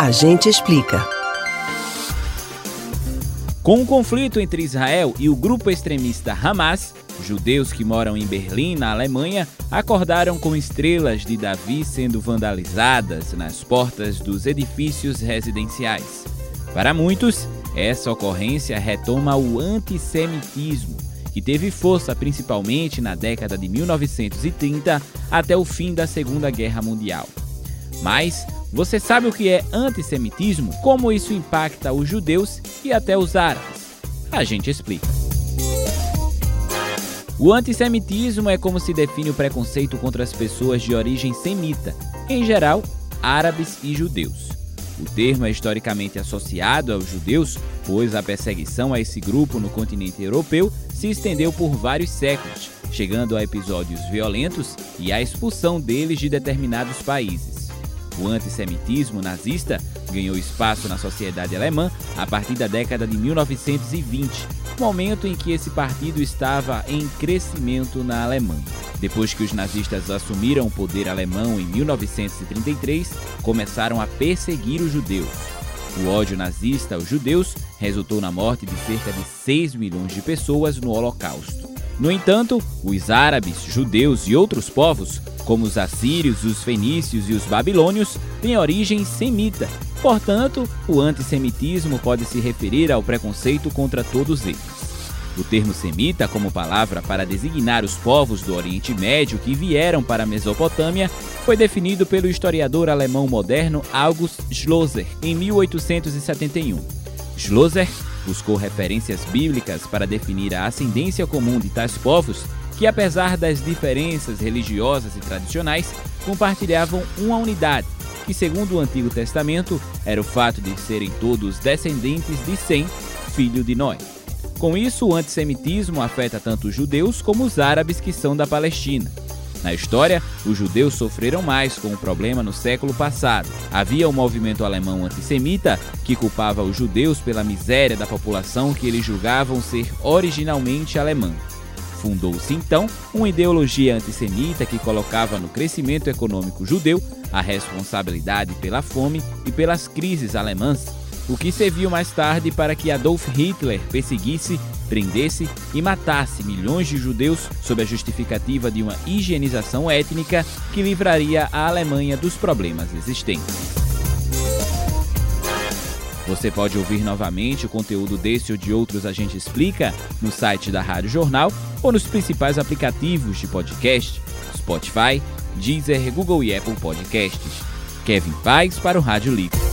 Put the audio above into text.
A gente explica. Com o conflito entre Israel e o grupo extremista Hamas, judeus que moram em Berlim, na Alemanha, acordaram com estrelas de Davi sendo vandalizadas nas portas dos edifícios residenciais. Para muitos, essa ocorrência retoma o antissemitismo, que teve força principalmente na década de 1930 até o fim da Segunda Guerra Mundial. Mas você sabe o que é antissemitismo? Como isso impacta os judeus e até os árabes? A gente explica. O antissemitismo é como se define o preconceito contra as pessoas de origem semita, em geral, árabes e judeus. O termo é historicamente associado aos judeus, pois a perseguição a esse grupo no continente europeu se estendeu por vários séculos, chegando a episódios violentos e a expulsão deles de determinados países. O antissemitismo nazista ganhou espaço na sociedade alemã a partir da década de 1920, momento em que esse partido estava em crescimento na Alemanha. Depois que os nazistas assumiram o poder alemão em 1933, começaram a perseguir os judeus. O ódio nazista aos judeus resultou na morte de cerca de 6 milhões de pessoas no Holocausto. No entanto, os árabes, judeus e outros povos, como os assírios, os fenícios e os babilônios, têm origem semita. Portanto, o antissemitismo pode se referir ao preconceito contra todos eles. O termo semita, como palavra para designar os povos do Oriente Médio que vieram para a Mesopotâmia, foi definido pelo historiador alemão moderno August Schlosser em 1871. Schlosser buscou referências bíblicas para definir a ascendência comum de tais povos que, apesar das diferenças religiosas e tradicionais, compartilhavam uma unidade, que, segundo o Antigo Testamento, era o fato de serem todos descendentes de Sem, filho de Noé. Com isso, o antissemitismo afeta tanto os judeus como os árabes que são da Palestina. Na história, os judeus sofreram mais com o problema no século passado. Havia um movimento alemão antissemita que culpava os judeus pela miséria da população que eles julgavam ser originalmente alemã. Fundou-se então uma ideologia antissemita que colocava no crescimento econômico judeu a responsabilidade pela fome e pelas crises alemãs o que serviu mais tarde para que Adolf Hitler perseguisse, prendesse e matasse milhões de judeus sob a justificativa de uma higienização étnica que livraria a Alemanha dos problemas existentes. Você pode ouvir novamente o conteúdo desse ou de outros A Gente Explica no site da Rádio Jornal ou nos principais aplicativos de podcast, Spotify, Deezer, Google e Apple Podcasts. Kevin Paz para o Rádio Livre.